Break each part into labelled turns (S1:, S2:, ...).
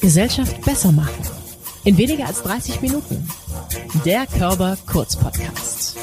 S1: Gesellschaft besser machen. In weniger als 30 Minuten. Der Körper Kurz Podcast.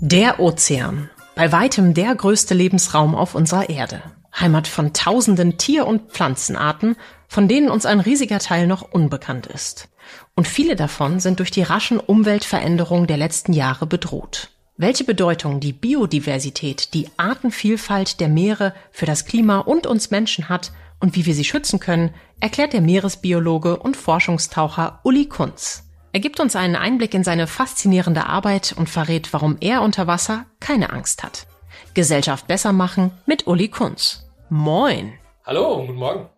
S1: Der Ozean. Bei weitem der größte Lebensraum auf unserer Erde. Heimat von tausenden Tier- und Pflanzenarten, von denen uns ein riesiger Teil noch unbekannt ist. Und viele davon sind durch die raschen Umweltveränderungen der letzten Jahre bedroht. Welche Bedeutung die Biodiversität, die Artenvielfalt der Meere für das Klima und uns Menschen hat und wie wir sie schützen können, erklärt der Meeresbiologe und Forschungstaucher Uli Kunz. Er gibt uns einen Einblick in seine faszinierende Arbeit und verrät, warum er unter Wasser keine Angst hat. Gesellschaft besser machen mit Uli Kunz. Moin.
S2: Hallo, guten Morgen.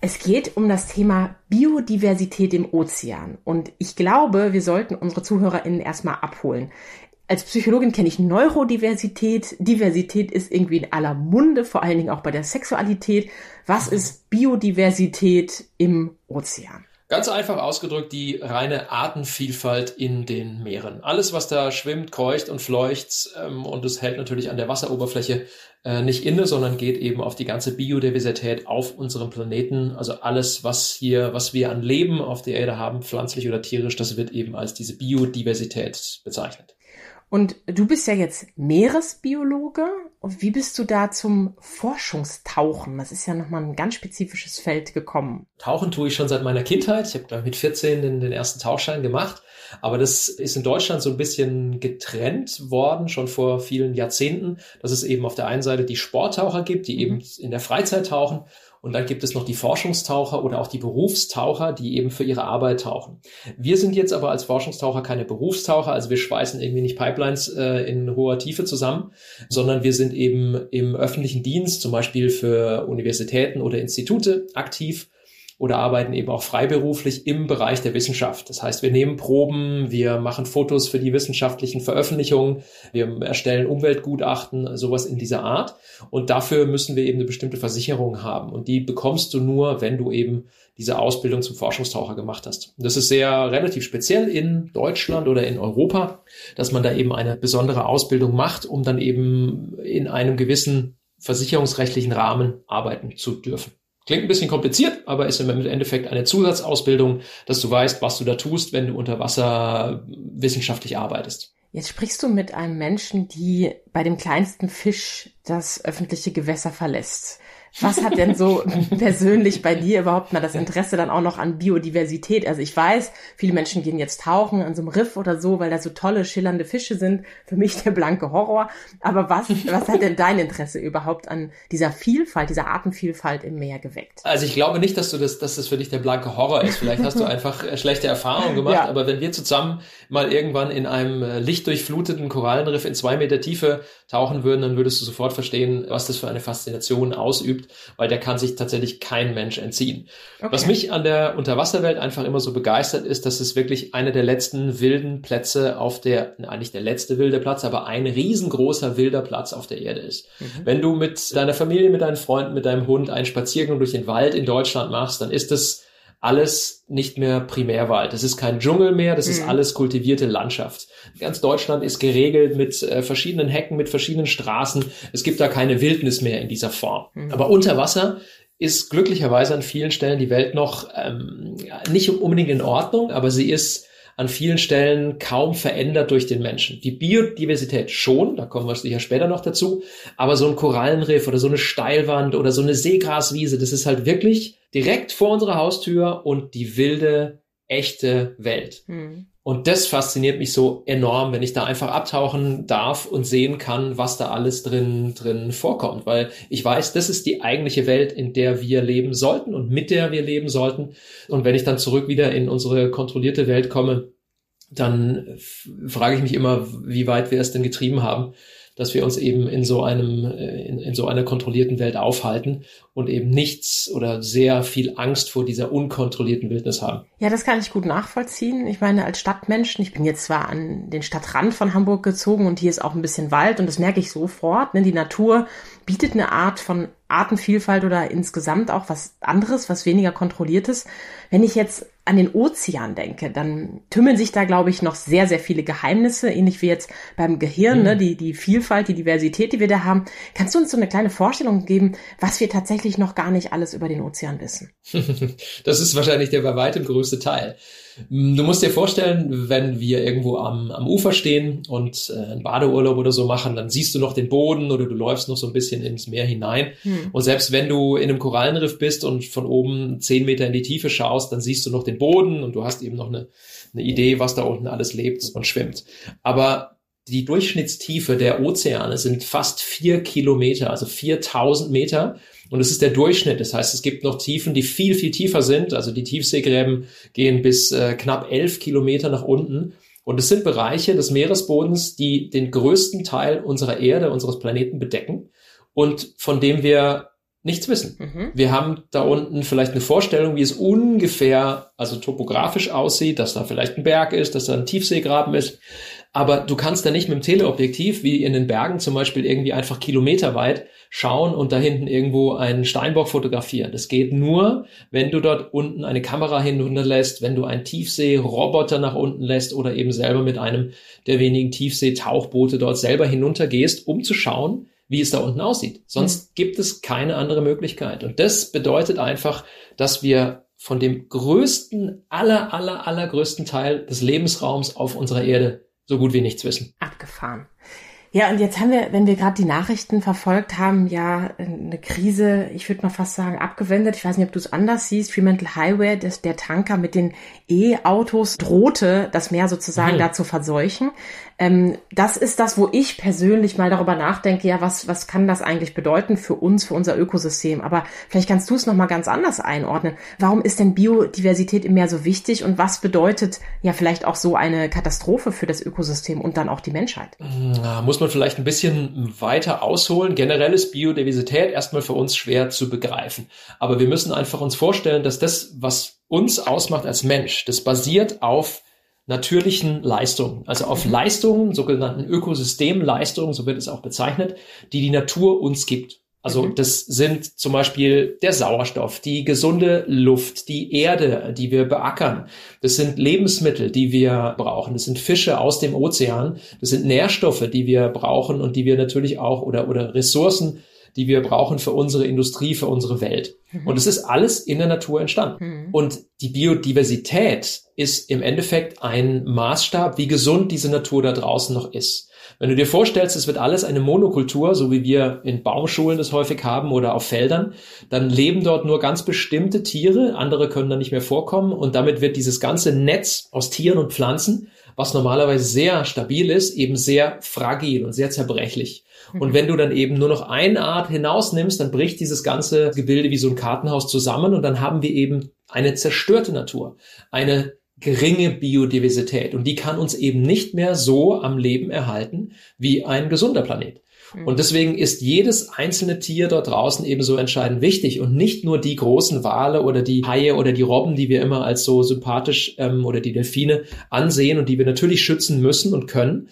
S1: Es geht um das Thema Biodiversität im Ozean. Und ich glaube, wir sollten unsere ZuhörerInnen erstmal abholen. Als Psychologin kenne ich Neurodiversität. Diversität ist irgendwie in aller Munde, vor allen Dingen auch bei der Sexualität. Was ist Biodiversität im Ozean?
S2: Ganz einfach ausgedrückt die reine Artenvielfalt in den Meeren. Alles, was da schwimmt, keucht und fleucht ähm, und es hält natürlich an der Wasseroberfläche äh, nicht inne, sondern geht eben auf die ganze Biodiversität auf unserem Planeten. Also alles, was hier, was wir an Leben auf der Erde haben, pflanzlich oder tierisch, das wird eben als diese Biodiversität bezeichnet.
S1: Und du bist ja jetzt Meeresbiologe. Und wie bist du da zum Forschungstauchen? Das ist ja nochmal ein ganz spezifisches Feld gekommen.
S2: Tauchen tue ich schon seit meiner Kindheit. Ich habe mit 14 den, den ersten Tauchschein gemacht. Aber das ist in Deutschland so ein bisschen getrennt worden, schon vor vielen Jahrzehnten, dass es eben auf der einen Seite die Sporttaucher gibt, die eben mhm. in der Freizeit tauchen und dann gibt es noch die Forschungstaucher oder auch die Berufstaucher, die eben für ihre Arbeit tauchen. Wir sind jetzt aber als Forschungstaucher keine Berufstaucher, also wir schweißen irgendwie nicht Pipelines äh, in hoher Tiefe zusammen, sondern wir sind eben im öffentlichen Dienst, zum Beispiel für Universitäten oder Institute aktiv oder arbeiten eben auch freiberuflich im Bereich der Wissenschaft. Das heißt, wir nehmen Proben, wir machen Fotos für die wissenschaftlichen Veröffentlichungen, wir erstellen Umweltgutachten, sowas in dieser Art. Und dafür müssen wir eben eine bestimmte Versicherung haben. Und die bekommst du nur, wenn du eben diese Ausbildung zum Forschungstaucher gemacht hast. Das ist sehr relativ speziell in Deutschland oder in Europa, dass man da eben eine besondere Ausbildung macht, um dann eben in einem gewissen versicherungsrechtlichen Rahmen arbeiten zu dürfen. Klingt ein bisschen kompliziert, aber ist im Endeffekt eine Zusatzausbildung, dass du weißt, was du da tust, wenn du unter Wasser wissenschaftlich arbeitest.
S1: Jetzt sprichst du mit einem Menschen, die bei dem kleinsten Fisch das öffentliche Gewässer verlässt. Was hat denn so persönlich bei dir überhaupt mal das Interesse dann auch noch an Biodiversität? Also ich weiß, viele Menschen gehen jetzt tauchen an so einem Riff oder so, weil da so tolle, schillernde Fische sind. Für mich der blanke Horror. Aber was, was hat denn dein Interesse überhaupt an dieser Vielfalt, dieser Artenvielfalt im Meer geweckt?
S2: Also ich glaube nicht, dass du das, dass das für dich der blanke Horror ist. Vielleicht hast du einfach äh, schlechte Erfahrungen gemacht. Ja. Aber wenn wir zusammen mal irgendwann in einem äh, lichtdurchfluteten Korallenriff in zwei Meter Tiefe tauchen würden, dann würdest du sofort verstehen, was das für eine Faszination ausübt gibt, weil der kann sich tatsächlich kein Mensch entziehen. Okay. Was mich an der Unterwasserwelt einfach immer so begeistert ist, dass es wirklich eine der letzten wilden Plätze auf der, eigentlich der letzte wilde Platz, aber ein riesengroßer wilder Platz auf der Erde ist. Mhm. Wenn du mit deiner Familie, mit deinen Freunden, mit deinem Hund einen Spaziergang durch den Wald in Deutschland machst, dann ist es alles nicht mehr Primärwald. Das ist kein Dschungel mehr, das mhm. ist alles kultivierte Landschaft. Ganz Deutschland ist geregelt mit äh, verschiedenen Hecken, mit verschiedenen Straßen. Es gibt da keine Wildnis mehr in dieser Form. Mhm. Aber unter Wasser ist glücklicherweise an vielen Stellen die Welt noch ähm, nicht unbedingt in Ordnung, aber sie ist an vielen Stellen kaum verändert durch den Menschen. Die Biodiversität schon, da kommen wir sicher später noch dazu, aber so ein Korallenriff oder so eine Steilwand oder so eine Seegraswiese, das ist halt wirklich direkt vor unserer Haustür und die wilde, echte Welt. Hm. Und das fasziniert mich so enorm, wenn ich da einfach abtauchen darf und sehen kann, was da alles drin, drin vorkommt. Weil ich weiß, das ist die eigentliche Welt, in der wir leben sollten und mit der wir leben sollten. Und wenn ich dann zurück wieder in unsere kontrollierte Welt komme, dann frage ich mich immer, wie weit wir es denn getrieben haben dass wir uns eben in so einem, äh, in, in so einer kontrollierten Welt aufhalten und eben nichts oder sehr viel Angst vor dieser unkontrollierten Wildnis haben.
S1: Ja, das kann ich gut nachvollziehen. Ich meine, als Stadtmenschen, ich bin jetzt zwar an den Stadtrand von Hamburg gezogen und hier ist auch ein bisschen Wald und das merke ich sofort. Ne? Die Natur bietet eine Art von Artenvielfalt oder insgesamt auch was anderes, was weniger kontrolliertes. Wenn ich jetzt an den Ozean denke, dann tümmeln sich da, glaube ich, noch sehr, sehr viele Geheimnisse, ähnlich wie jetzt beim Gehirn, mhm. ne, die, die Vielfalt, die Diversität, die wir da haben. Kannst du uns so eine kleine Vorstellung geben, was wir tatsächlich noch gar nicht alles über den Ozean wissen?
S2: das ist wahrscheinlich der bei weitem größte Teil. Du musst dir vorstellen, wenn wir irgendwo am, am Ufer stehen und äh, einen Badeurlaub oder so machen, dann siehst du noch den Boden oder du läufst noch so ein bisschen ins Meer hinein. Hm. Und selbst wenn du in einem Korallenriff bist und von oben zehn Meter in die Tiefe schaust, dann siehst du noch den Boden und du hast eben noch eine, eine Idee, was da unten alles lebt und schwimmt. Aber die Durchschnittstiefe der Ozeane sind fast vier Kilometer, also 4000 Meter. Und es ist der Durchschnitt. Das heißt, es gibt noch Tiefen, die viel, viel tiefer sind. Also die Tiefseegräben gehen bis äh, knapp elf Kilometer nach unten. Und es sind Bereiche des Meeresbodens, die den größten Teil unserer Erde, unseres Planeten bedecken und von dem wir nichts wissen. Mhm. Wir haben da unten vielleicht eine Vorstellung, wie es ungefähr, also topografisch aussieht, dass da vielleicht ein Berg ist, dass da ein Tiefseegraben ist. Aber du kannst da nicht mit dem Teleobjektiv, wie in den Bergen zum Beispiel, irgendwie einfach kilometerweit schauen und da hinten irgendwo einen Steinbock fotografieren. Das geht nur, wenn du dort unten eine Kamera hinunterlässt, wenn du einen Tiefseeroboter nach unten lässt oder eben selber mit einem der wenigen Tiefseetauchboote dort selber hinuntergehst, um zu schauen, wie es da unten aussieht. Sonst mhm. gibt es keine andere Möglichkeit. Und das bedeutet einfach, dass wir von dem größten, aller, aller, allergrößten Teil des Lebensraums auf unserer Erde so gut wie nichts wissen.
S1: Abgefahren. Ja, und jetzt haben wir, wenn wir gerade die Nachrichten verfolgt haben, ja eine Krise, ich würde mal fast sagen, abgewendet. Ich weiß nicht, ob du es anders siehst. Fremantle Highway, das, der Tanker mit den E-Autos drohte, das Meer sozusagen mhm. da zu verseuchen. Ähm, das ist das, wo ich persönlich mal darüber nachdenke, ja, was, was kann das eigentlich bedeuten für uns, für unser Ökosystem? Aber vielleicht kannst du es nochmal ganz anders einordnen. Warum ist denn Biodiversität im Meer so wichtig und was bedeutet ja vielleicht auch so eine Katastrophe für das Ökosystem und dann auch die Menschheit?
S2: Na, muss man vielleicht ein bisschen weiter ausholen. Generell ist Biodiversität erstmal für uns schwer zu begreifen. Aber wir müssen einfach uns vorstellen, dass das, was uns ausmacht als Mensch, das basiert auf natürlichen Leistungen, also auf mhm. Leistungen, sogenannten Ökosystemleistungen, so wird es auch bezeichnet, die die Natur uns gibt. Also mhm. das sind zum Beispiel der Sauerstoff, die gesunde Luft, die Erde, die wir beackern. Das sind Lebensmittel, die wir brauchen. Das sind Fische aus dem Ozean. Das sind Nährstoffe, die wir brauchen und die wir natürlich auch oder, oder Ressourcen, die wir brauchen für unsere Industrie, für unsere Welt. Mhm. Und es ist alles in der Natur entstanden. Mhm. Und die Biodiversität ist im Endeffekt ein Maßstab, wie gesund diese Natur da draußen noch ist. Wenn du dir vorstellst, es wird alles eine Monokultur, so wie wir in Baumschulen das häufig haben oder auf Feldern, dann leben dort nur ganz bestimmte Tiere, andere können dann nicht mehr vorkommen und damit wird dieses ganze Netz aus Tieren und Pflanzen, was normalerweise sehr stabil ist, eben sehr fragil und sehr zerbrechlich. Und mhm. wenn du dann eben nur noch eine Art hinausnimmst, dann bricht dieses ganze Gebilde wie so ein Kartenhaus zusammen und dann haben wir eben eine zerstörte Natur, eine geringe Biodiversität und die kann uns eben nicht mehr so am Leben erhalten wie ein gesunder Planet. Mhm. Und deswegen ist jedes einzelne Tier dort draußen ebenso entscheidend wichtig und nicht nur die großen Wale oder die Haie oder die Robben, die wir immer als so sympathisch ähm, oder die Delfine ansehen und die wir natürlich schützen müssen und können,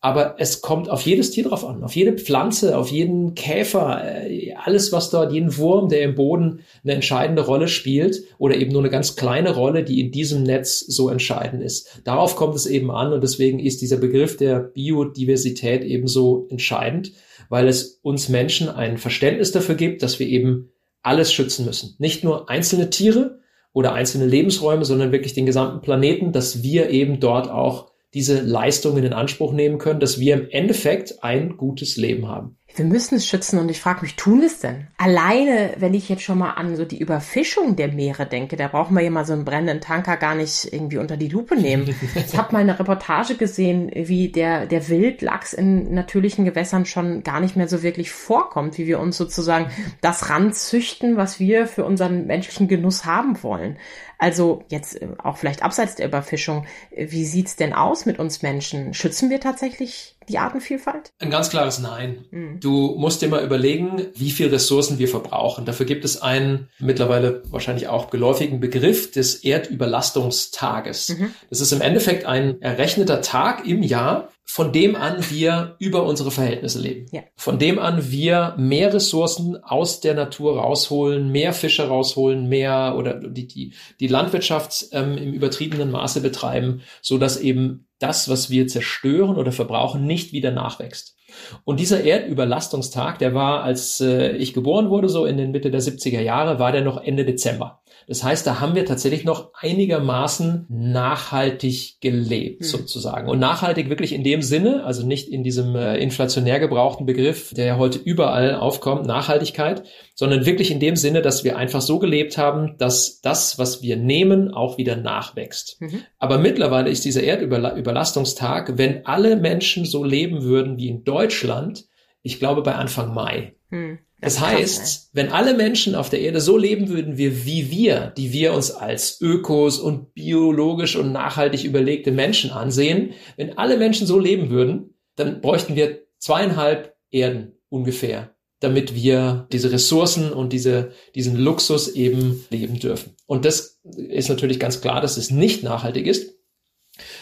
S2: aber es kommt auf jedes Tier drauf an, auf jede Pflanze, auf jeden Käfer, äh, alles, was dort, jeden Wurm, der im Boden eine entscheidende Rolle spielt oder eben nur eine ganz kleine Rolle, die in diesem Netz so entscheidend ist. Darauf kommt es eben an und deswegen ist dieser Begriff der Biodiversität ebenso entscheidend, weil es uns Menschen ein Verständnis dafür gibt, dass wir eben alles schützen müssen. Nicht nur einzelne Tiere oder einzelne Lebensräume, sondern wirklich den gesamten Planeten, dass wir eben dort auch diese Leistungen in Anspruch nehmen können, dass wir im Endeffekt ein gutes Leben haben
S1: wir müssen es schützen und ich frage mich, tun wir es denn? Alleine, wenn ich jetzt schon mal an so die Überfischung der Meere denke, da brauchen wir ja mal so einen brennenden Tanker gar nicht irgendwie unter die Lupe nehmen. ich habe mal eine Reportage gesehen, wie der, der Wildlachs in natürlichen Gewässern schon gar nicht mehr so wirklich vorkommt, wie wir uns sozusagen das ranzüchten, was wir für unseren menschlichen Genuss haben wollen. Also jetzt äh, auch vielleicht abseits der Überfischung, wie sieht's denn aus mit uns Menschen? Schützen wir tatsächlich die Artenvielfalt?
S2: Ein ganz klares Nein. Mhm. Du musst dir mal überlegen, wie viel Ressourcen wir verbrauchen. Dafür gibt es einen mittlerweile wahrscheinlich auch geläufigen Begriff des Erdüberlastungstages. Mhm. Das ist im Endeffekt ein errechneter Tag im Jahr, von dem an wir über unsere Verhältnisse leben. Ja. Von dem an wir mehr Ressourcen aus der Natur rausholen, mehr Fische rausholen, mehr oder die, die, die Landwirtschaft ähm, im übertriebenen Maße betreiben, so dass eben das, was wir zerstören oder verbrauchen, nicht wieder nachwächst. Und dieser Erdüberlastungstag, der war, als äh, ich geboren wurde, so in den Mitte der 70er Jahre, war der noch Ende Dezember. Das heißt, da haben wir tatsächlich noch einigermaßen nachhaltig gelebt, hm. sozusagen. Und nachhaltig wirklich in dem Sinne, also nicht in diesem äh, inflationär gebrauchten Begriff, der ja heute überall aufkommt, Nachhaltigkeit, sondern wirklich in dem Sinne, dass wir einfach so gelebt haben, dass das, was wir nehmen, auch wieder nachwächst. Mhm. Aber mittlerweile ist dieser Erdüberlastungstag, wenn alle Menschen so leben würden wie in Deutschland, ich glaube bei Anfang Mai. Hm. Das, das heißt, krass, wenn alle Menschen auf der Erde so leben würden wie, wie wir, die wir uns als Ökos und biologisch und nachhaltig überlegte Menschen ansehen, wenn alle Menschen so leben würden, dann bräuchten wir zweieinhalb Erden ungefähr, damit wir diese Ressourcen und diese, diesen Luxus eben leben dürfen. Und das ist natürlich ganz klar, dass es nicht nachhaltig ist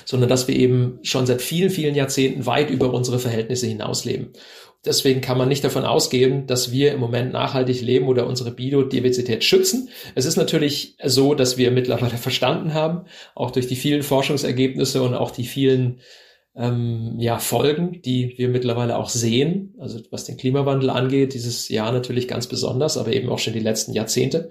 S2: sondern dass wir eben schon seit vielen, vielen Jahrzehnten weit über unsere Verhältnisse hinausleben. Deswegen kann man nicht davon ausgehen, dass wir im Moment nachhaltig leben oder unsere Biodiversität schützen. Es ist natürlich so, dass wir mittlerweile verstanden haben, auch durch die vielen Forschungsergebnisse und auch die vielen ähm, ja, Folgen, die wir mittlerweile auch sehen, also was den Klimawandel angeht, dieses Jahr natürlich ganz besonders, aber eben auch schon die letzten Jahrzehnte,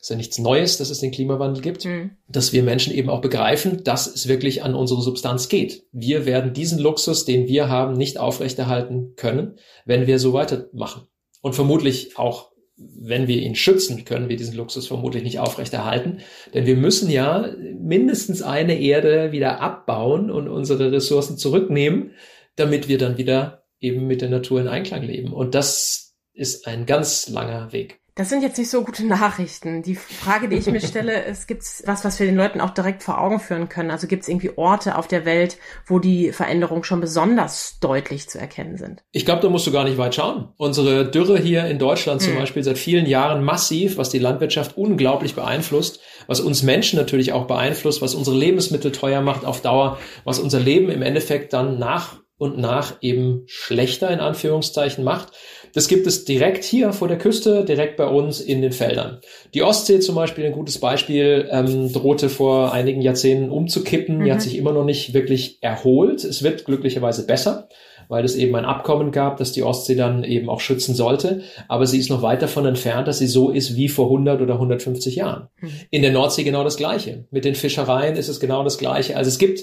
S2: ist ja nichts Neues, dass es den Klimawandel gibt, mhm. dass wir Menschen eben auch begreifen, dass es wirklich an unsere Substanz geht. Wir werden diesen Luxus, den wir haben, nicht aufrechterhalten können, wenn wir so weitermachen. Und vermutlich auch, wenn wir ihn schützen, können wir diesen Luxus vermutlich nicht aufrechterhalten. Denn wir müssen ja mindestens eine Erde wieder abbauen und unsere Ressourcen zurücknehmen, damit wir dann wieder eben mit der Natur in Einklang leben. Und das ist ein ganz langer Weg.
S1: Das sind jetzt nicht so gute Nachrichten. Die Frage, die ich mir stelle, ist, gibt es was, was wir den Leuten auch direkt vor Augen führen können? Also gibt es irgendwie Orte auf der Welt, wo die Veränderungen schon besonders deutlich zu erkennen sind?
S2: Ich glaube, da musst du gar nicht weit schauen. Unsere Dürre hier in Deutschland zum hm. Beispiel seit vielen Jahren massiv, was die Landwirtschaft unglaublich beeinflusst, was uns Menschen natürlich auch beeinflusst, was unsere Lebensmittel teuer macht auf Dauer, was unser Leben im Endeffekt dann nach und nach eben schlechter in Anführungszeichen macht. Das gibt es direkt hier vor der Küste, direkt bei uns in den Feldern. Die Ostsee zum Beispiel, ein gutes Beispiel, ähm, drohte vor einigen Jahrzehnten umzukippen. Mhm. Die hat mhm. sich immer noch nicht wirklich erholt. Es wird glücklicherweise besser, weil es eben ein Abkommen gab, das die Ostsee dann eben auch schützen sollte. Aber sie ist noch weit davon entfernt, dass sie so ist wie vor 100 oder 150 Jahren. Mhm. In der Nordsee genau das Gleiche. Mit den Fischereien ist es genau das Gleiche. Also es gibt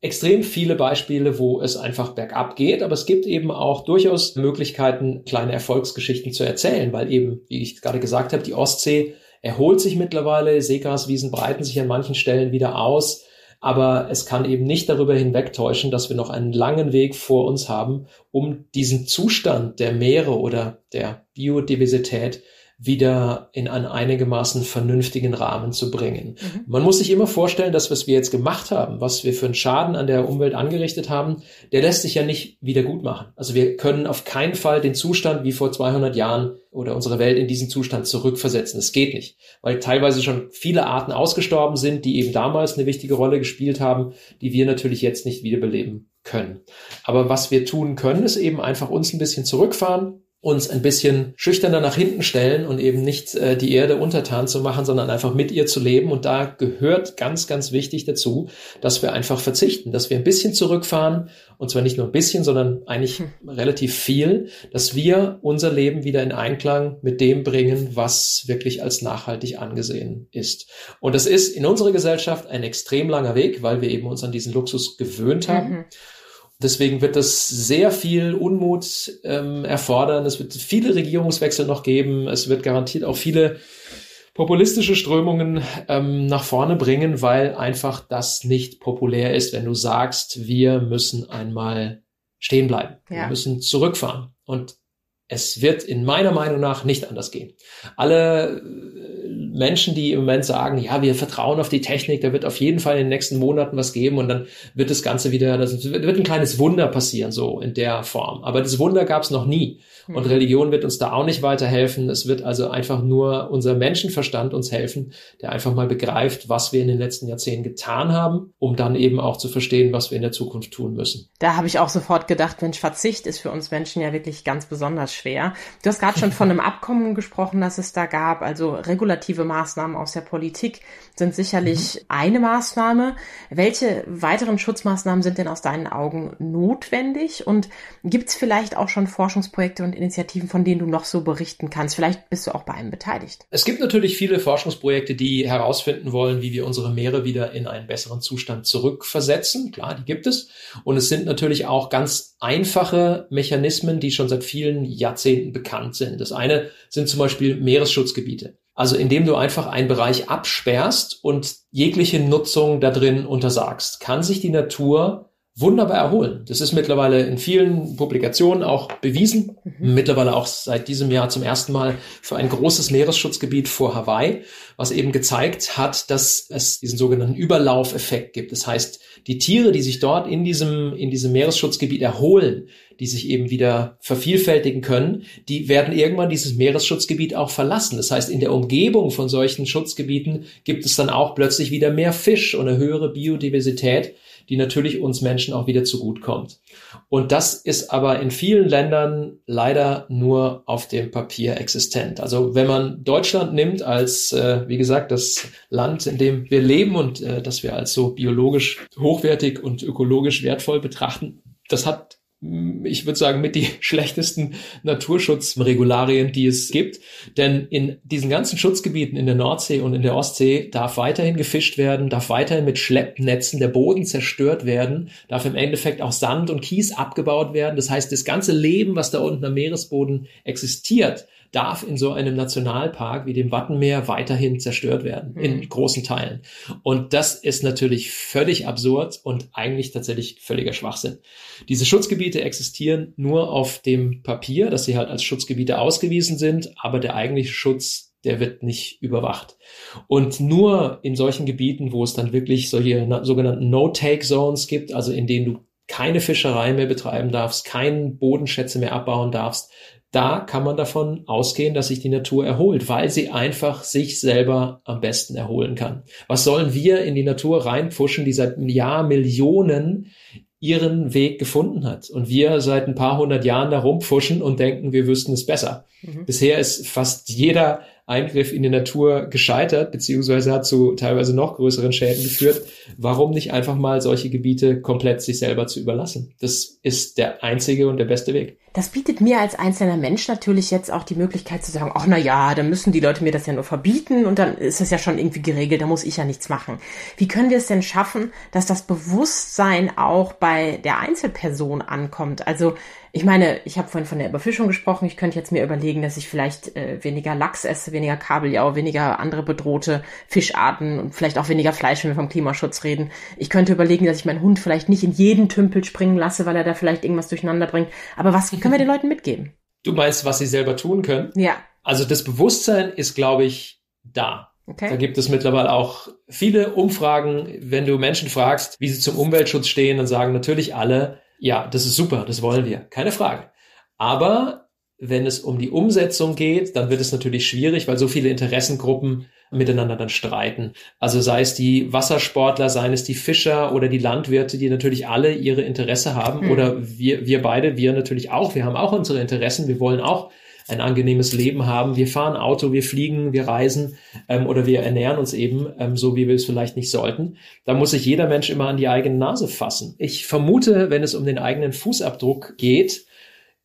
S2: extrem viele Beispiele, wo es einfach bergab geht, aber es gibt eben auch durchaus Möglichkeiten, kleine Erfolgsgeschichten zu erzählen, weil eben, wie ich gerade gesagt habe, die Ostsee erholt sich mittlerweile, Seegraswiesen breiten sich an manchen Stellen wieder aus, aber es kann eben nicht darüber hinwegtäuschen, dass wir noch einen langen Weg vor uns haben, um diesen Zustand der Meere oder der Biodiversität wieder in einen einigermaßen vernünftigen Rahmen zu bringen. Mhm. Man muss sich immer vorstellen, dass was wir jetzt gemacht haben, was wir für einen Schaden an der Umwelt angerichtet haben, der lässt sich ja nicht wieder gut machen. Also wir können auf keinen Fall den Zustand wie vor 200 Jahren oder unsere Welt in diesen Zustand zurückversetzen. Das geht nicht, weil teilweise schon viele Arten ausgestorben sind, die eben damals eine wichtige Rolle gespielt haben, die wir natürlich jetzt nicht wiederbeleben können. Aber was wir tun können, ist eben einfach uns ein bisschen zurückfahren, uns ein bisschen schüchterner nach hinten stellen und eben nicht äh, die Erde untertan zu machen, sondern einfach mit ihr zu leben. Und da gehört ganz, ganz wichtig dazu, dass wir einfach verzichten, dass wir ein bisschen zurückfahren und zwar nicht nur ein bisschen, sondern eigentlich hm. relativ viel, dass wir unser Leben wieder in Einklang mit dem bringen, was wirklich als nachhaltig angesehen ist. Und das ist in unserer Gesellschaft ein extrem langer Weg, weil wir eben uns an diesen Luxus gewöhnt haben. Mhm. Deswegen wird das sehr viel Unmut ähm, erfordern. Es wird viele Regierungswechsel noch geben. Es wird garantiert auch viele populistische Strömungen ähm, nach vorne bringen, weil einfach das nicht populär ist, wenn du sagst, wir müssen einmal stehen bleiben. Ja. Wir müssen zurückfahren. Und es wird in meiner Meinung nach nicht anders gehen. Alle Menschen, die im Moment sagen, ja, wir vertrauen auf die Technik, da wird auf jeden Fall in den nächsten Monaten was geben und dann wird das Ganze wieder, das wird ein kleines Wunder passieren, so in der Form. Aber das Wunder gab es noch nie. Und mhm. Religion wird uns da auch nicht weiterhelfen. Es wird also einfach nur unser Menschenverstand uns helfen, der einfach mal begreift, was wir in den letzten Jahrzehnten getan haben, um dann eben auch zu verstehen, was wir in der Zukunft tun müssen.
S1: Da habe ich auch sofort gedacht, Mensch, Verzicht ist für uns Menschen ja wirklich ganz besonders schwer. Du hast gerade schon von einem Abkommen gesprochen, das es da gab. Also regulative Maßnahmen aus der Politik sind sicherlich mhm. eine Maßnahme. Welche weiteren Schutzmaßnahmen sind denn aus deinen Augen notwendig? Und gibt es vielleicht auch schon Forschungsprojekte und Initiativen, von denen du noch so berichten kannst? Vielleicht bist du auch bei einem beteiligt.
S2: Es gibt natürlich viele Forschungsprojekte, die herausfinden wollen, wie wir unsere Meere wieder in einen besseren Zustand zurückversetzen. Klar, die gibt es. Und es sind natürlich auch ganz einfache Mechanismen, die schon seit vielen Jahrzehnten bekannt sind. Das eine sind zum Beispiel Meeresschutzgebiete. Also indem du einfach einen Bereich absperrst und jegliche Nutzung da drin untersagst, kann sich die Natur wunderbar erholen. Das ist mittlerweile in vielen Publikationen auch bewiesen. Mhm. Mittlerweile auch seit diesem Jahr zum ersten Mal für ein großes Meeresschutzgebiet vor Hawaii, was eben gezeigt hat, dass es diesen sogenannten Überlaufeffekt gibt. Das heißt, die Tiere, die sich dort in diesem, in diesem Meeresschutzgebiet erholen, die sich eben wieder vervielfältigen können, die werden irgendwann dieses Meeresschutzgebiet auch verlassen. Das heißt, in der Umgebung von solchen Schutzgebieten gibt es dann auch plötzlich wieder mehr Fisch und eine höhere Biodiversität, die natürlich uns Menschen auch wieder zugutekommt. Und das ist aber in vielen Ländern leider nur auf dem Papier existent. Also wenn man Deutschland nimmt als, äh, wie gesagt, das Land, in dem wir leben und äh, das wir als so biologisch hochwertig und ökologisch wertvoll betrachten, das hat ich würde sagen, mit die schlechtesten Naturschutzregularien, die es gibt. Denn in diesen ganzen Schutzgebieten in der Nordsee und in der Ostsee darf weiterhin gefischt werden, darf weiterhin mit Schleppnetzen der Boden zerstört werden, darf im Endeffekt auch Sand und Kies abgebaut werden. Das heißt, das ganze Leben, was da unten am Meeresboden existiert, darf in so einem Nationalpark wie dem Wattenmeer weiterhin zerstört werden, mhm. in großen Teilen. Und das ist natürlich völlig absurd und eigentlich tatsächlich völliger Schwachsinn. Diese Schutzgebiete existieren nur auf dem Papier, dass sie halt als Schutzgebiete ausgewiesen sind, aber der eigentliche Schutz der wird nicht überwacht. Und nur in solchen Gebieten, wo es dann wirklich solche sogenannten No-Take-Zones gibt, also in denen du keine Fischerei mehr betreiben darfst, keine Bodenschätze mehr abbauen darfst, da kann man davon ausgehen, dass sich die Natur erholt, weil sie einfach sich selber am besten erholen kann. Was sollen wir in die Natur reinpfuschen, die seit Jahr Millionen ihren Weg gefunden hat und wir seit ein paar hundert Jahren da rumpfuschen und denken, wir wüssten es besser. Mhm. Bisher ist fast jeder Eingriff in die Natur gescheitert, beziehungsweise hat zu teilweise noch größeren Schäden geführt. Warum nicht einfach mal solche Gebiete komplett sich selber zu überlassen? Das ist der einzige und der beste Weg.
S1: Das bietet mir als einzelner Mensch natürlich jetzt auch die Möglichkeit zu sagen, ach na ja, dann müssen die Leute mir das ja nur verbieten und dann ist das ja schon irgendwie geregelt, da muss ich ja nichts machen. Wie können wir es denn schaffen, dass das Bewusstsein auch bei der Einzelperson ankommt? Also ich meine, ich habe vorhin von der Überfischung gesprochen. Ich könnte jetzt mir überlegen, dass ich vielleicht äh, weniger Lachs esse, weniger Kabeljau, weniger andere bedrohte Fischarten und vielleicht auch weniger Fleisch, wenn wir vom Klimaschutz reden. Ich könnte überlegen, dass ich meinen Hund vielleicht nicht in jeden Tümpel springen lasse, weil er da vielleicht irgendwas durcheinander bringt. Aber was können wir den Leuten mitgeben?
S2: Du meinst, was sie selber tun können?
S1: Ja.
S2: Also das Bewusstsein ist, glaube ich, da. Okay. Da gibt es mittlerweile auch viele Umfragen. Wenn du Menschen fragst, wie sie zum Umweltschutz stehen, dann sagen natürlich alle, ja, das ist super, das wollen wir, keine Frage. Aber wenn es um die Umsetzung geht, dann wird es natürlich schwierig, weil so viele Interessengruppen miteinander dann streiten. Also sei es die Wassersportler, seien es die Fischer oder die Landwirte, die natürlich alle ihre Interesse haben mhm. oder wir, wir beide, wir natürlich auch. Wir haben auch unsere Interessen. Wir wollen auch ein angenehmes Leben haben. Wir fahren Auto, wir fliegen, wir reisen ähm, oder wir ernähren uns eben ähm, so, wie wir es vielleicht nicht sollten. Da muss sich jeder Mensch immer an die eigene Nase fassen. Ich vermute, wenn es um den eigenen Fußabdruck geht,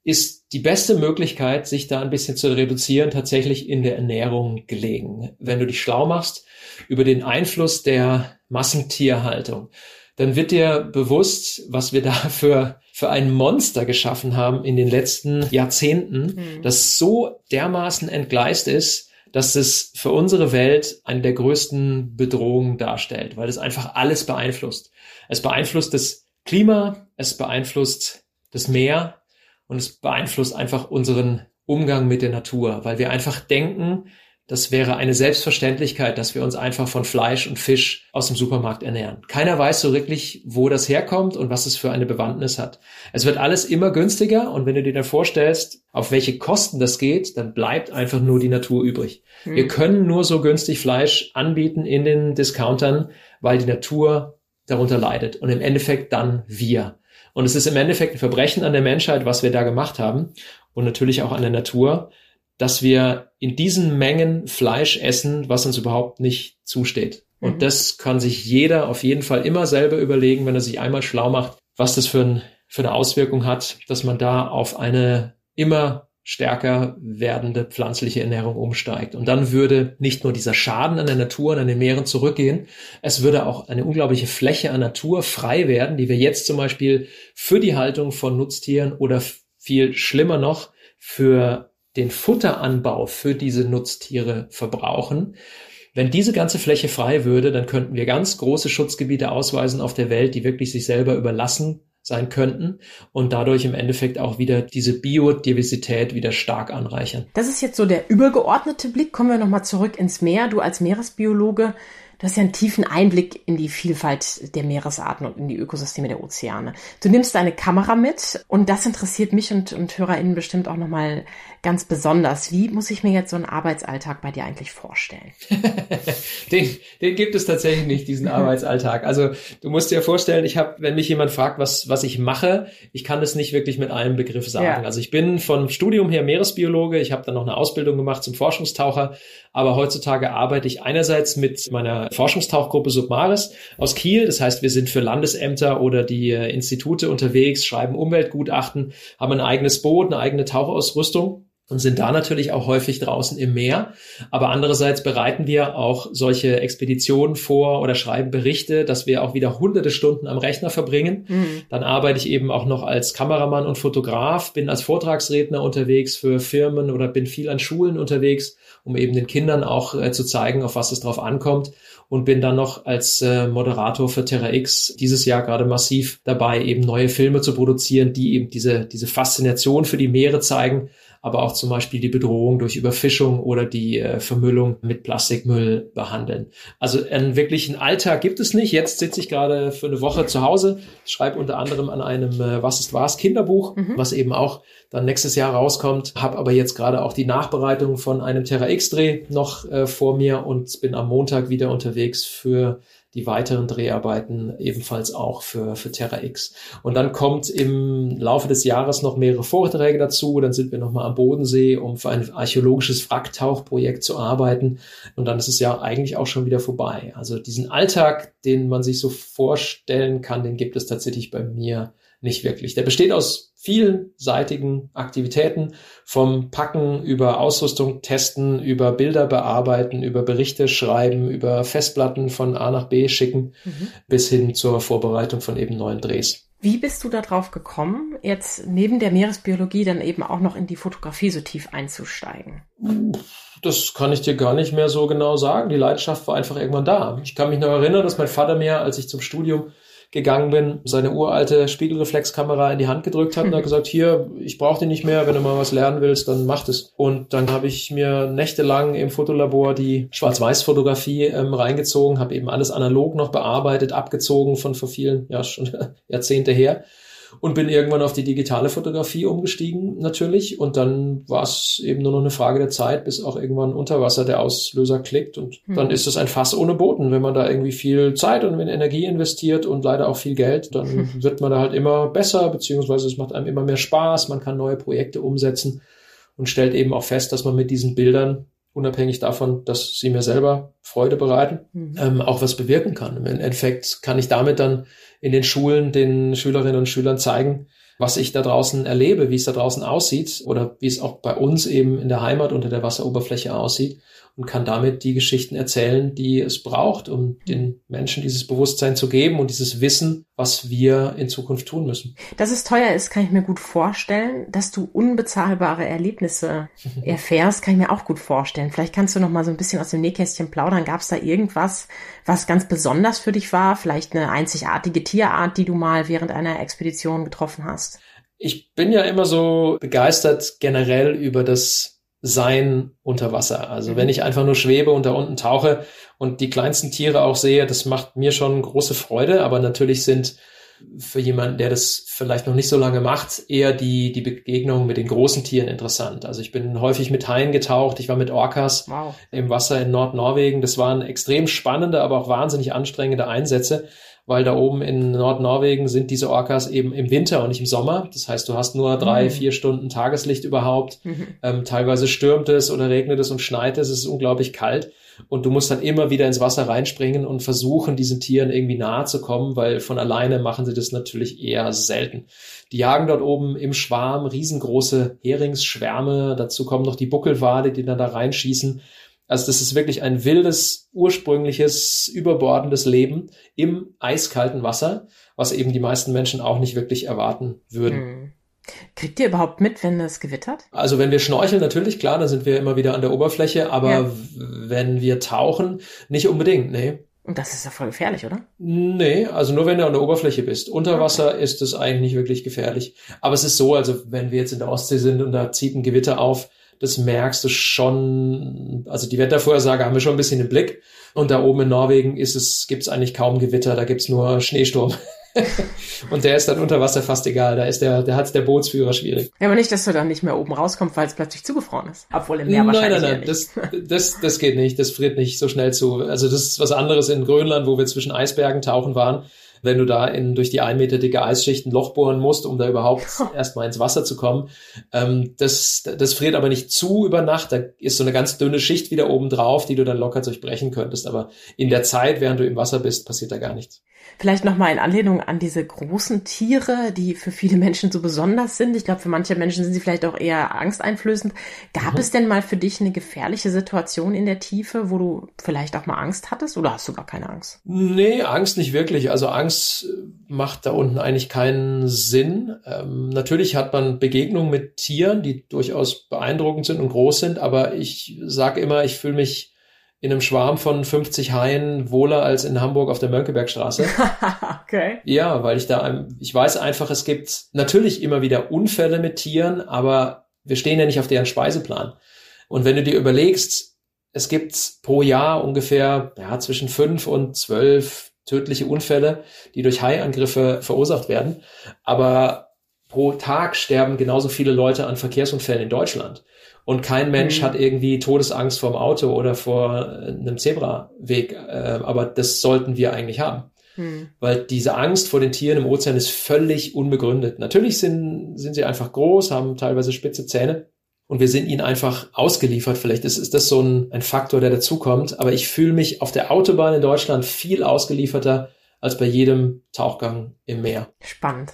S2: ist die beste Möglichkeit, sich da ein bisschen zu reduzieren, tatsächlich in der Ernährung gelegen. Wenn du dich schlau machst über den Einfluss der Massentierhaltung, dann wird dir bewusst, was wir da für, für ein Monster geschaffen haben in den letzten Jahrzehnten, mhm. das so dermaßen entgleist ist, dass es für unsere Welt eine der größten Bedrohungen darstellt, weil es einfach alles beeinflusst. Es beeinflusst das Klima, es beeinflusst das Meer und es beeinflusst einfach unseren Umgang mit der Natur, weil wir einfach denken, das wäre eine Selbstverständlichkeit, dass wir uns einfach von Fleisch und Fisch aus dem Supermarkt ernähren. Keiner weiß so wirklich, wo das herkommt und was es für eine Bewandtnis hat. Es wird alles immer günstiger und wenn du dir dann vorstellst, auf welche Kosten das geht, dann bleibt einfach nur die Natur übrig. Mhm. Wir können nur so günstig Fleisch anbieten in den Discountern, weil die Natur darunter leidet und im Endeffekt dann wir. Und es ist im Endeffekt ein Verbrechen an der Menschheit, was wir da gemacht haben und natürlich auch an der Natur dass wir in diesen Mengen Fleisch essen, was uns überhaupt nicht zusteht. Und mhm. das kann sich jeder auf jeden Fall immer selber überlegen, wenn er sich einmal schlau macht, was das für, ein, für eine Auswirkung hat, dass man da auf eine immer stärker werdende pflanzliche Ernährung umsteigt. Und dann würde nicht nur dieser Schaden an der Natur und an den Meeren zurückgehen, es würde auch eine unglaubliche Fläche an Natur frei werden, die wir jetzt zum Beispiel für die Haltung von Nutztieren oder viel schlimmer noch für den Futteranbau für diese Nutztiere verbrauchen. Wenn diese ganze Fläche frei würde, dann könnten wir ganz große Schutzgebiete ausweisen auf der Welt, die wirklich sich selber überlassen sein könnten und dadurch im Endeffekt auch wieder diese Biodiversität wieder stark anreichern.
S1: Das ist jetzt so der übergeordnete Blick. Kommen wir nochmal zurück ins Meer. Du als Meeresbiologe Du hast ja einen tiefen Einblick in die Vielfalt der Meeresarten und in die Ökosysteme der Ozeane. Du nimmst deine Kamera mit und das interessiert mich und, und HörerInnen bestimmt auch nochmal ganz besonders. Wie muss ich mir jetzt so einen Arbeitsalltag bei dir eigentlich vorstellen?
S2: den, den gibt es tatsächlich nicht, diesen Arbeitsalltag. Also du musst dir vorstellen, ich habe, wenn mich jemand fragt, was, was ich mache, ich kann das nicht wirklich mit einem Begriff sagen. Ja. Also ich bin vom Studium her Meeresbiologe, ich habe dann noch eine Ausbildung gemacht zum Forschungstaucher, aber heutzutage arbeite ich einerseits mit meiner Forschungstauchgruppe Submaris aus Kiel. Das heißt, wir sind für Landesämter oder die äh, Institute unterwegs, schreiben Umweltgutachten, haben ein eigenes Boot, eine eigene Tauchausrüstung und sind da natürlich auch häufig draußen im Meer. Aber andererseits bereiten wir auch solche Expeditionen vor oder schreiben Berichte, dass wir auch wieder hunderte Stunden am Rechner verbringen. Mhm. Dann arbeite ich eben auch noch als Kameramann und Fotograf, bin als Vortragsredner unterwegs für Firmen oder bin viel an Schulen unterwegs, um eben den Kindern auch äh, zu zeigen, auf was es drauf ankommt und bin dann noch als äh, Moderator für Terra X dieses Jahr gerade massiv dabei, eben neue Filme zu produzieren, die eben diese, diese Faszination für die Meere zeigen aber auch zum Beispiel die Bedrohung durch Überfischung oder die äh, Vermüllung mit Plastikmüll behandeln. Also einen wirklichen Alltag gibt es nicht. Jetzt sitze ich gerade für eine Woche zu Hause, schreibe unter anderem an einem äh, Was ist was Kinderbuch, mhm. was eben auch dann nächstes Jahr rauskommt, habe aber jetzt gerade auch die Nachbereitung von einem Terra X-Dreh noch äh, vor mir und bin am Montag wieder unterwegs für die weiteren Dreharbeiten ebenfalls auch für, für Terra X. Und dann kommt im Laufe des Jahres noch mehrere Vorträge dazu. Dann sind wir nochmal am Bodensee, um für ein archäologisches Wracktauchprojekt zu arbeiten. Und dann ist es ja eigentlich auch schon wieder vorbei. Also diesen Alltag, den man sich so vorstellen kann, den gibt es tatsächlich bei mir nicht wirklich. Der besteht aus vielseitigen Aktivitäten, vom Packen über Ausrüstung testen, über Bilder bearbeiten, über Berichte schreiben, über Festplatten von A nach B schicken, mhm. bis hin zur Vorbereitung von eben neuen Drehs.
S1: Wie bist du da drauf gekommen, jetzt neben der Meeresbiologie dann eben auch noch in die Fotografie so tief einzusteigen?
S2: Das kann ich dir gar nicht mehr so genau sagen. Die Leidenschaft war einfach irgendwann da. Ich kann mich noch erinnern, dass mein Vater mir, als ich zum Studium gegangen bin, seine uralte Spiegelreflexkamera in die Hand gedrückt hat und hat gesagt, hier, ich brauche die nicht mehr, wenn du mal was lernen willst, dann mach das. Und dann habe ich mir nächtelang im Fotolabor die Schwarz-Weiß-Fotografie ähm, reingezogen, habe eben alles analog noch bearbeitet, abgezogen von vor vielen, ja schon Jahrzehnte her und bin irgendwann auf die digitale Fotografie umgestiegen natürlich und dann war es eben nur noch eine Frage der Zeit, bis auch irgendwann unter Wasser der Auslöser klickt und hm. dann ist es ein Fass ohne Boden. Wenn man da irgendwie viel Zeit und Energie investiert und leider auch viel Geld, dann hm. wird man da halt immer besser, beziehungsweise es macht einem immer mehr Spaß, man kann neue Projekte umsetzen und stellt eben auch fest, dass man mit diesen Bildern unabhängig davon, dass sie mir selber Freude bereiten, mhm. ähm, auch was bewirken kann. Im Endeffekt kann ich damit dann in den Schulen den Schülerinnen und Schülern zeigen, was ich da draußen erlebe, wie es da draußen aussieht oder wie es auch bei uns eben in der Heimat unter der Wasseroberfläche aussieht und kann damit die Geschichten erzählen, die es braucht, um den Menschen dieses Bewusstsein zu geben und dieses Wissen, was wir in Zukunft tun müssen.
S1: Dass es teuer ist, kann ich mir gut vorstellen. Dass du unbezahlbare Erlebnisse erfährst, kann ich mir auch gut vorstellen. Vielleicht kannst du noch mal so ein bisschen aus dem Nähkästchen plaudern. Gab es da irgendwas, was ganz besonders für dich war? Vielleicht eine einzigartige Tierart, die du mal während einer Expedition getroffen hast?
S2: Ich bin ja immer so begeistert generell über das sein unter Wasser. Also wenn ich einfach nur schwebe und da unten tauche und die kleinsten Tiere auch sehe, das macht mir schon große Freude. Aber natürlich sind für jemanden, der das vielleicht noch nicht so lange macht, eher die, die Begegnungen mit den großen Tieren interessant. Also ich bin häufig mit Haien getaucht, ich war mit Orcas wow. im Wasser in Nordnorwegen. Das waren extrem spannende, aber auch wahnsinnig anstrengende Einsätze, weil da oben in Nordnorwegen sind diese Orcas eben im Winter und nicht im Sommer. Das heißt, du hast nur drei, mhm. vier Stunden Tageslicht überhaupt. Mhm. Ähm, teilweise stürmt es oder regnet es und schneit es. Es ist unglaublich kalt. Und du musst dann immer wieder ins Wasser reinspringen und versuchen, diesen Tieren irgendwie nahe zu kommen, weil von alleine machen sie das natürlich eher selten. Die jagen dort oben im Schwarm riesengroße Heringsschwärme. Dazu kommen noch die Buckelwale, die dann da reinschießen. Also das ist wirklich ein wildes, ursprüngliches, überbordendes Leben im eiskalten Wasser, was eben die meisten Menschen auch nicht wirklich erwarten würden. Hm.
S1: Kriegt ihr überhaupt mit, wenn es gewittert?
S2: Also wenn wir schnorcheln, natürlich, klar, dann sind wir immer wieder an der Oberfläche, aber ja. wenn wir tauchen, nicht unbedingt, nee.
S1: Und das ist ja voll gefährlich, oder?
S2: Nee, also nur wenn du an der Oberfläche bist. Unter Wasser okay. ist es eigentlich nicht wirklich gefährlich. Aber es ist so, also wenn wir jetzt in der Ostsee sind und da zieht ein Gewitter auf, das merkst du schon, also die Wettervorhersage haben wir schon ein bisschen im Blick. Und da oben in Norwegen ist es, gibt's eigentlich kaum Gewitter, da gibt's nur Schneesturm. und der ist dann unter Wasser fast egal. Da ist der, der hat der Bootsführer schwierig.
S1: Ja, aber nicht, dass du dann nicht mehr oben rauskommst, weil es plötzlich zugefroren ist. Obwohl im Meer nein, wahrscheinlich Nein, nein, nein,
S2: das, das, das geht nicht. Das friert nicht so schnell zu. Also das ist was anderes in Grönland, wo wir zwischen Eisbergen tauchen waren wenn du da in, durch die ein Meter dicke Eisschicht ein Loch bohren musst, um da überhaupt erstmal ins Wasser zu kommen. Ähm, das, das friert aber nicht zu über Nacht. Da ist so eine ganz dünne Schicht wieder oben drauf, die du dann locker durchbrechen könntest. Aber in der Zeit, während du im Wasser bist, passiert da gar nichts.
S1: Vielleicht nochmal in Anlehnung an diese großen Tiere, die für viele Menschen so besonders sind. Ich glaube, für manche Menschen sind sie vielleicht auch eher angsteinflößend. Gab mhm. es denn mal für dich eine gefährliche Situation in der Tiefe, wo du vielleicht auch mal Angst hattest oder hast du gar keine Angst?
S2: Nee, Angst nicht wirklich. Also Angst macht da unten eigentlich keinen Sinn. Ähm, natürlich hat man Begegnungen mit Tieren, die durchaus beeindruckend sind und groß sind, aber ich sage immer, ich fühle mich in einem Schwarm von 50 Haien wohler als in Hamburg auf der Mönckebergstraße. okay. Ja, weil ich da, ich weiß einfach, es gibt natürlich immer wieder Unfälle mit Tieren, aber wir stehen ja nicht auf deren Speiseplan. Und wenn du dir überlegst, es gibt pro Jahr ungefähr ja, zwischen fünf und zwölf tödliche Unfälle, die durch Haiangriffe verursacht werden. Aber pro Tag sterben genauso viele Leute an Verkehrsunfällen in Deutschland. Und kein Mensch mhm. hat irgendwie Todesangst vor dem Auto oder vor einem Zebraweg. Äh, aber das sollten wir eigentlich haben. Mhm. Weil diese Angst vor den Tieren im Ozean ist völlig unbegründet. Natürlich sind, sind sie einfach groß, haben teilweise spitze Zähne. Und wir sind ihnen einfach ausgeliefert. Vielleicht ist, ist das so ein, ein Faktor, der dazukommt. Aber ich fühle mich auf der Autobahn in Deutschland viel ausgelieferter als bei jedem Tauchgang im Meer.
S1: Spannend.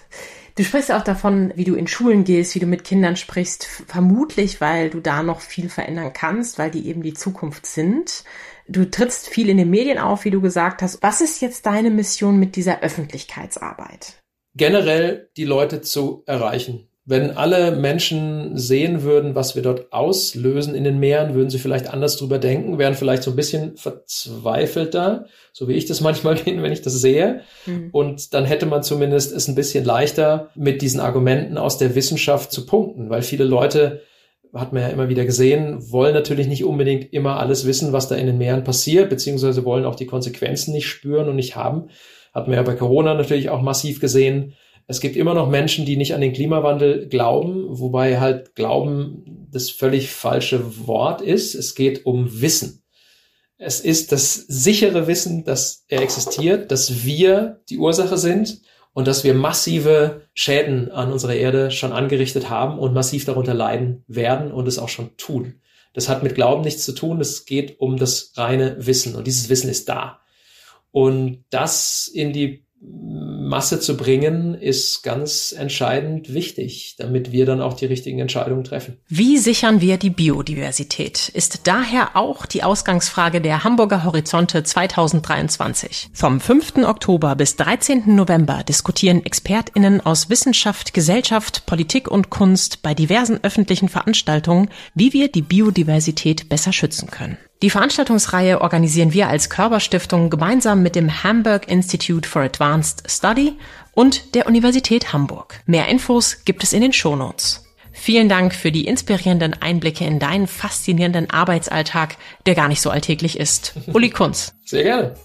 S1: Du sprichst auch davon, wie du in Schulen gehst, wie du mit Kindern sprichst, vermutlich, weil du da noch viel verändern kannst, weil die eben die Zukunft sind. Du trittst viel in den Medien auf, wie du gesagt hast. Was ist jetzt deine Mission mit dieser Öffentlichkeitsarbeit?
S2: Generell die Leute zu erreichen wenn alle Menschen sehen würden, was wir dort auslösen in den Meeren, würden sie vielleicht anders drüber denken, wären vielleicht so ein bisschen verzweifelter, so wie ich das manchmal bin, wenn ich das sehe. Mhm. Und dann hätte man zumindest es ein bisschen leichter, mit diesen Argumenten aus der Wissenschaft zu punkten, weil viele Leute hat man ja immer wieder gesehen, wollen natürlich nicht unbedingt immer alles wissen, was da in den Meeren passiert, beziehungsweise wollen auch die Konsequenzen nicht spüren und nicht haben. Hat man ja bei Corona natürlich auch massiv gesehen es gibt immer noch Menschen, die nicht an den Klimawandel glauben, wobei halt Glauben das völlig falsche Wort ist. Es geht um Wissen. Es ist das sichere Wissen, dass er existiert, dass wir die Ursache sind und dass wir massive Schäden an unserer Erde schon angerichtet haben und massiv darunter leiden werden und es auch schon tun. Das hat mit Glauben nichts zu tun. Es geht um das reine Wissen und dieses Wissen ist da. Und das in die Masse zu bringen, ist ganz entscheidend wichtig, damit wir dann auch die richtigen Entscheidungen treffen.
S1: Wie sichern wir die Biodiversität? Ist daher auch die Ausgangsfrage der Hamburger Horizonte 2023. Vom 5. Oktober bis 13. November diskutieren ExpertInnen aus Wissenschaft, Gesellschaft, Politik und Kunst bei diversen öffentlichen Veranstaltungen, wie wir die Biodiversität besser schützen können. Die Veranstaltungsreihe organisieren wir als Körperstiftung gemeinsam mit dem Hamburg Institute for Advanced Study und der Universität Hamburg. Mehr Infos gibt es in den Shownotes. Vielen Dank für die inspirierenden Einblicke in deinen faszinierenden Arbeitsalltag, der gar nicht so alltäglich ist. Uli Kunz.
S2: Sehr gerne.